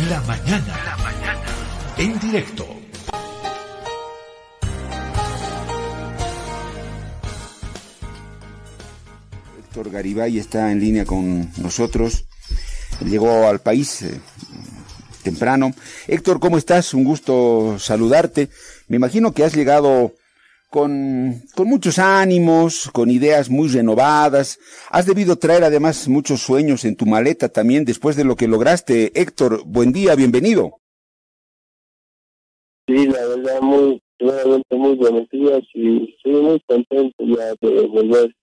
La mañana. La mañana. En directo. Héctor Garibay está en línea con nosotros. Llegó al país eh, temprano. Héctor, ¿cómo estás? Un gusto saludarte. Me imagino que has llegado con, con muchos ánimos, con ideas muy renovadas. Has debido traer además muchos sueños en tu maleta también después de lo que lograste. Héctor, buen día, bienvenido. Sí, la verdad, muy, realmente muy buenos días y estoy muy contento ya de volver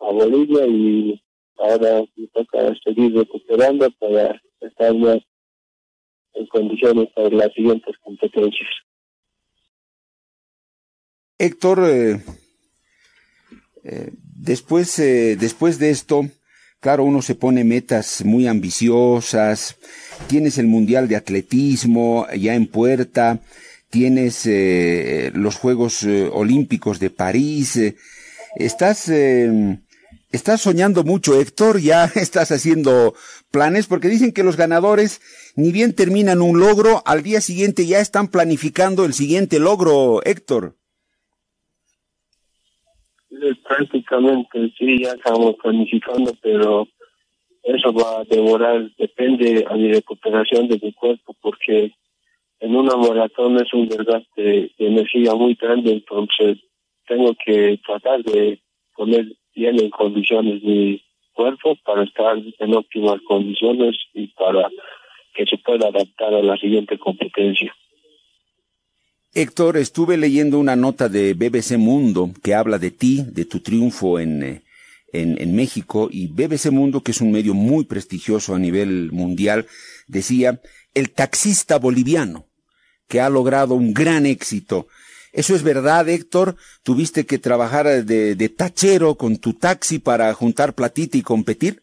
a Bolivia y ahora me toca seguir recuperando para estar más en condiciones para las siguientes competencias. Héctor, eh, eh, después, eh, después de esto, claro, uno se pone metas muy ambiciosas, tienes el Mundial de Atletismo ya en puerta, tienes los Juegos Olímpicos de París, estás, estás soñando mucho, Héctor, ya estás haciendo planes, porque dicen que los ganadores, ni bien terminan un logro, al día siguiente ya están planificando el siguiente logro, Héctor prácticamente sí, ya estamos planificando, pero eso va a demorar, depende a mi recuperación de mi cuerpo, porque en una maratón es un desgaste de energía muy grande, entonces tengo que tratar de poner bien en condiciones mi cuerpo para estar en óptimas condiciones y para que se pueda adaptar a la siguiente competencia. Héctor, estuve leyendo una nota de BBC Mundo que habla de ti, de tu triunfo en, eh, en, México, y BBC Mundo, que es un medio muy prestigioso a nivel mundial, decía, el taxista boliviano, que ha logrado un gran éxito. ¿Eso es verdad, Héctor? ¿Tuviste que trabajar de, de tachero con tu taxi para juntar platita y competir?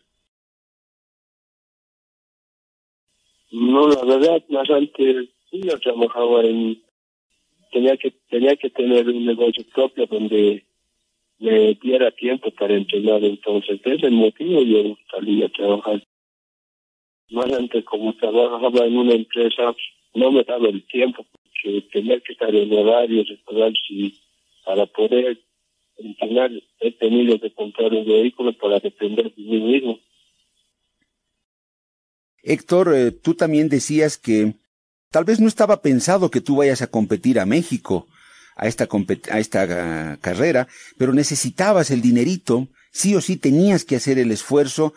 No, la verdad, más antes sí yo trabajaba en tenía que tenía que tener un negocio propio donde me diera tiempo para entrenar. Entonces ese es el motivo yo salí a trabajar. Más antes como trabajaba en una empresa no me daba el tiempo porque tenía que estar en horarios y para poder entrenar he tenido que comprar un vehículo para depender de mí mismo. Héctor, eh, tú también decías que Tal vez no estaba pensado que tú vayas a competir a México, a esta, a esta uh, carrera, pero necesitabas el dinerito, sí o sí tenías que hacer el esfuerzo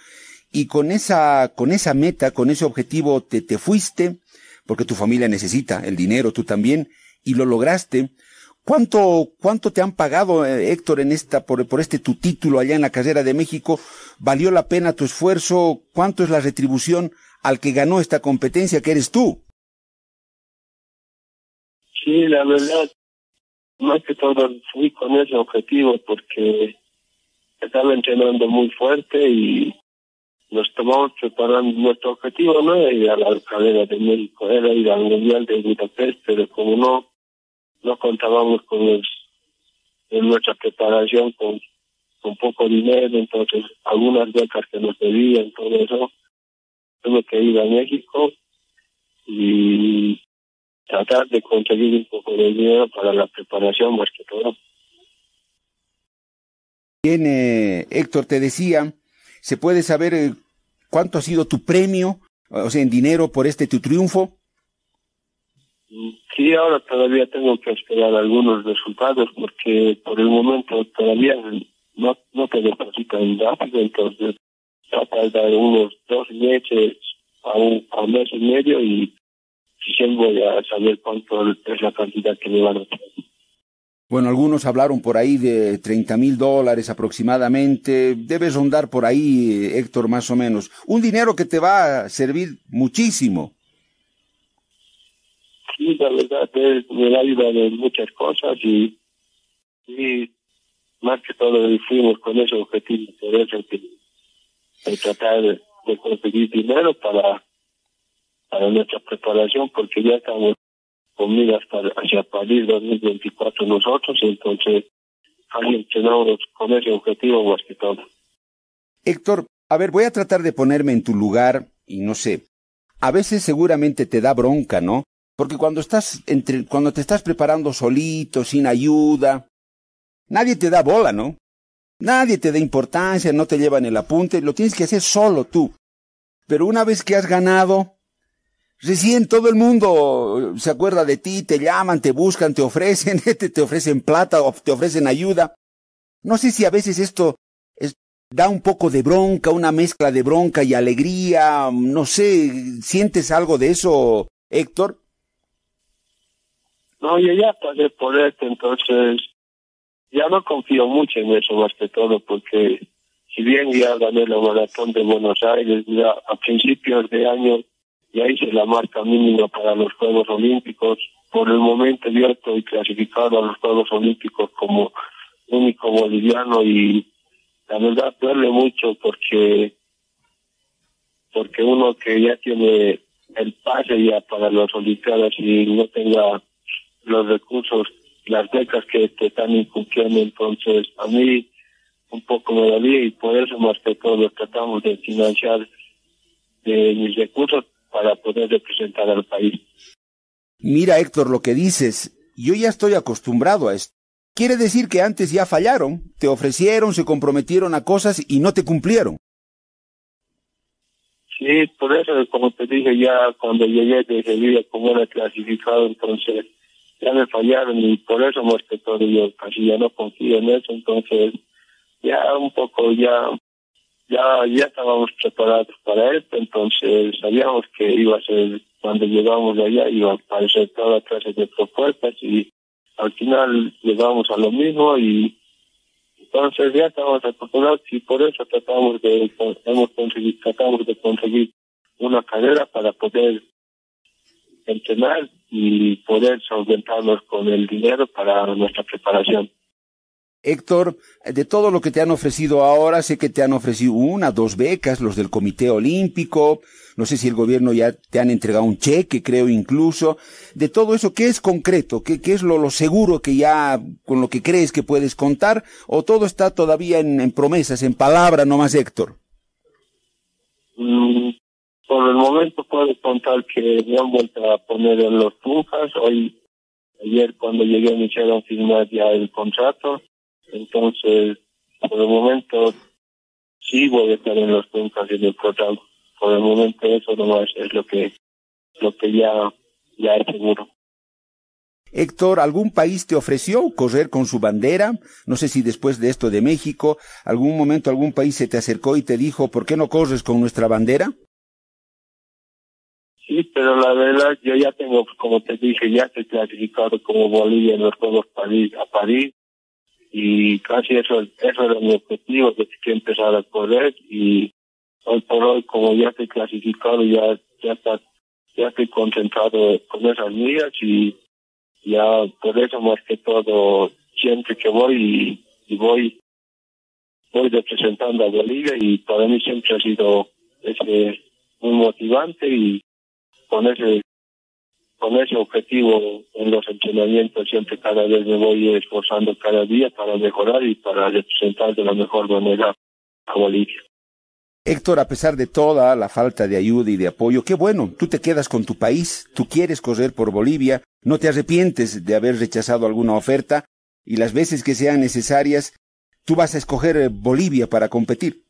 y con esa, con esa meta, con ese objetivo te, te fuiste, porque tu familia necesita el dinero, tú también, y lo lograste. ¿Cuánto, cuánto te han pagado, eh, Héctor, en esta, por, por este tu título allá en la carrera de México? ¿Valió la pena tu esfuerzo? ¿Cuánto es la retribución al que ganó esta competencia que eres tú? Sí, la verdad, más que todo fui con ese objetivo porque estaba entrenando muy fuerte y nos estábamos preparando. Nuestro objetivo no era ir a la carrera de México, era ir al Mundial de Budapest, pero como no, no contábamos con en nuestra preparación con, con poco dinero, entonces algunas becas que nos pedían, todo eso, tuve que ir a México y tratar de conseguir un poco de dinero para la preparación más que todo. Bien, eh, Héctor, te decía, ¿se puede saber eh, cuánto ha sido tu premio, o sea, en dinero por este tu triunfo? Sí, ahora todavía tengo que esperar algunos resultados porque por el momento todavía no, no te depositan rápido, entonces va a tardar unos dos meses a un a mes y medio y recién voy a saber cuánto es la cantidad que me van a pagar. Bueno, algunos hablaron por ahí de 30 mil dólares aproximadamente. Debes rondar por ahí, Héctor, más o menos. Un dinero que te va a servir muchísimo. Sí, la verdad es, me de muchas cosas y, y más que todo fuimos con ese objetivo, que, de tratar de conseguir dinero para para nuestra preparación porque ya estamos con miras para, hacia París 2024 nosotros, entonces hay entrenado con ese objetivo más que todo. Héctor, a ver, voy a tratar de ponerme en tu lugar y no sé, a veces seguramente te da bronca, ¿no? Porque cuando estás entre, cuando te estás preparando solito, sin ayuda, nadie te da bola, ¿no? Nadie te da importancia, no te llevan el apunte, lo tienes que hacer solo tú. Pero una vez que has ganado, recién todo el mundo se acuerda de ti, te llaman, te buscan, te ofrecen, te, ofrecen plata o te ofrecen ayuda. No sé si a veces esto da un poco de bronca, una mezcla de bronca y alegría, no sé, ¿sientes algo de eso, Héctor? No, yo ya pasé por esto, entonces ya no confío mucho en eso más que todo, porque si bien ya gané la maratón de Buenos Aires, ya a principios de año ya hice la marca mínima para los Juegos Olímpicos, por el momento yo estoy clasificado a los Juegos Olímpicos como único boliviano y la verdad duele mucho porque porque uno que ya tiene el pase ya para las olimpiadas y no tenga los recursos, las becas que te están incumpliendo, entonces a mí un poco me dolía y por eso más que todo tratamos de financiar de mis recursos para poder representar al país. Mira Héctor lo que dices, yo ya estoy acostumbrado a esto. Quiere decir que antes ya fallaron, te ofrecieron, se comprometieron a cosas y no te cumplieron. Sí, por eso, como te dije, ya cuando llegué de Sevilla, como era clasificado, entonces ya me fallaron y por eso más que todo yo casi ya no confío en eso, entonces ya un poco ya ya ya estábamos preparados para esto, entonces sabíamos que iba a ser cuando llegamos allá iba a aparecer toda clase de propuestas y al final llegamos a lo mismo y entonces ya estamos acostumbrados y por eso tratamos de hemos conseguido tratamos de conseguir una carrera para poder entrenar y poder solventarnos con el dinero para nuestra preparación. Héctor, de todo lo que te han ofrecido ahora, sé que te han ofrecido una, dos becas, los del Comité Olímpico, no sé si el gobierno ya te han entregado un cheque, creo incluso. De todo eso, ¿qué es concreto? ¿Qué, qué es lo, lo, seguro que ya, con lo que crees que puedes contar? ¿O todo está todavía en, promesas, en palabra nomás, Héctor? Mm, por el momento puedo contar que me han vuelto a poner en los Tunjas. Hoy, ayer cuando llegué me hicieron firmar ya el contrato entonces, por el momento, sí voy a estar en los puntos y en el portal. Por el momento eso nomás es lo que, lo que ya, ya es seguro. Héctor, ¿algún país te ofreció correr con su bandera? No sé si después de esto de México, algún momento algún país se te acercó y te dijo, ¿por qué no corres con nuestra bandera? Sí, pero la verdad, yo ya tengo, como te dije, ya estoy clasificado como Bolivia en los Juegos París, a París y casi eso, eso era mi objetivo, que empezar a correr y hoy por hoy como ya estoy clasificado ya ya está ya estoy concentrado con esas millas y ya por eso más que todo siempre que voy y, voy voy representando a Bolivia y para mí siempre ha sido ese muy motivante y con ese con ese objetivo en los entrenamientos siempre cada vez me voy esforzando cada día para mejorar y para representar de la mejor manera a Bolivia. Héctor, a pesar de toda la falta de ayuda y de apoyo, qué bueno, tú te quedas con tu país, tú quieres correr por Bolivia, no te arrepientes de haber rechazado alguna oferta y las veces que sean necesarias, tú vas a escoger eh, Bolivia para competir.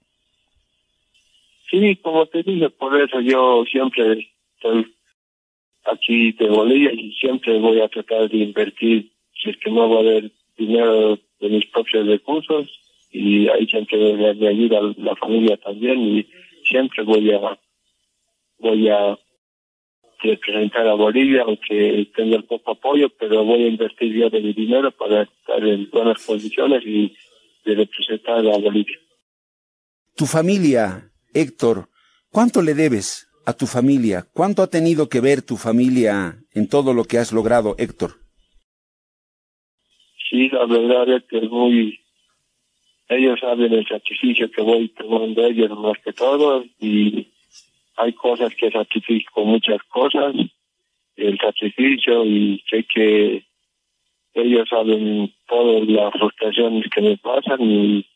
Sí, como te dije, por eso yo siempre estoy aquí de Bolivia y siempre voy a tratar de invertir, si es que no va a haber dinero de mis propios recursos y ahí siempre me, ayuda la familia también y siempre voy a voy a representar a Bolivia aunque tenga poco apoyo pero voy a invertir ya de mi dinero para estar en buenas condiciones y de representar a Bolivia. Tu familia, Héctor, ¿cuánto le debes? A tu familia? ¿Cuánto ha tenido que ver tu familia en todo lo que has logrado, Héctor? Sí, la verdad es que es muy... Ellos saben el sacrificio que voy tomando ellos más que todo y hay cosas que sacrifico muchas cosas, el sacrificio y sé que ellos saben todas las frustraciones que me pasan y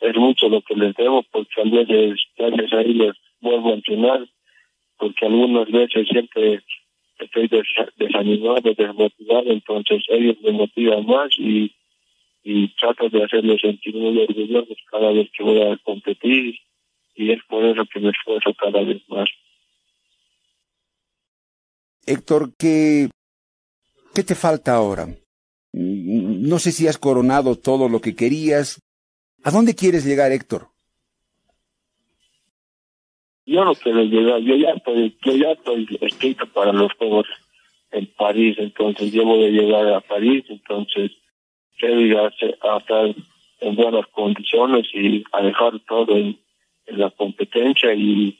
es mucho lo que les debo porque a veces gracias a ellos vuelvo a entrenar porque algunas veces siempre estoy desanimado, desmotivado, entonces ellos me motivan más y, y trato de hacerlos sentir muy orgullosos cada vez que voy a competir y es por eso que me esfuerzo cada vez más. Héctor, ¿qué, ¿qué te falta ahora? No sé si has coronado todo lo que querías. ¿A dónde quieres llegar, Héctor? Yo no quiero llegar, yo ya estoy, yo ya estoy escrito para los Juegos en París, entonces yo voy a llegar a París, entonces quiero ir a, estar en buenas condiciones y a dejar todo en, en la competencia y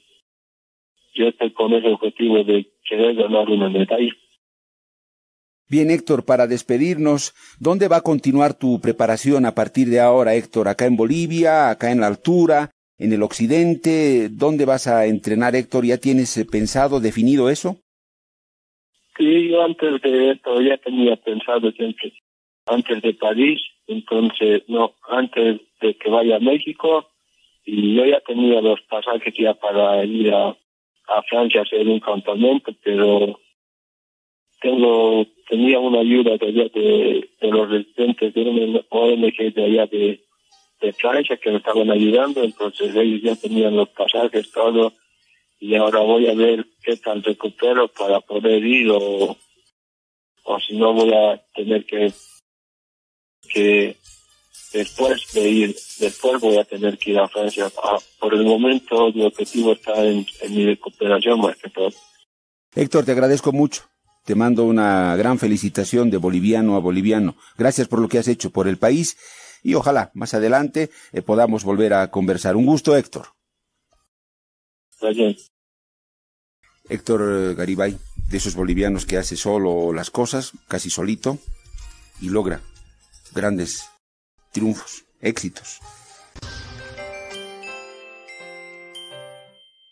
yo estoy con ese objetivo de querer ganar una medalla. Bien, Héctor, para despedirnos, ¿dónde va a continuar tu preparación a partir de ahora, Héctor? ¿Acá en Bolivia? ¿Acá en la altura? ¿En el occidente? ¿Dónde vas a entrenar, Héctor? ¿Ya tienes eh, pensado, definido eso? Sí, yo antes de esto ya tenía pensado siempre, antes de París, entonces, no, antes de que vaya a México, y yo ya tenía los pasajes ya para ir a, Francia a hacer un campamento, pero tengo tenía una ayuda de allá de, los residentes de una ONG de allá de, de Francia que me estaban ayudando, entonces ellos ya tenían los pasajes, todo, y ahora voy a ver qué tal recupero para poder ir o, o si no voy a tener que, que después de ir, después voy a tener que ir a Francia. Ah, por el momento mi objetivo está en, en mi recuperación más que todo. Héctor, te agradezco mucho. Te mando una gran felicitación de boliviano a boliviano. Gracias por lo que has hecho por el país y ojalá más adelante eh, podamos volver a conversar. Un gusto, Héctor. Gracias. Héctor eh, Garibay, de esos bolivianos que hace solo las cosas, casi solito, y logra grandes triunfos, éxitos.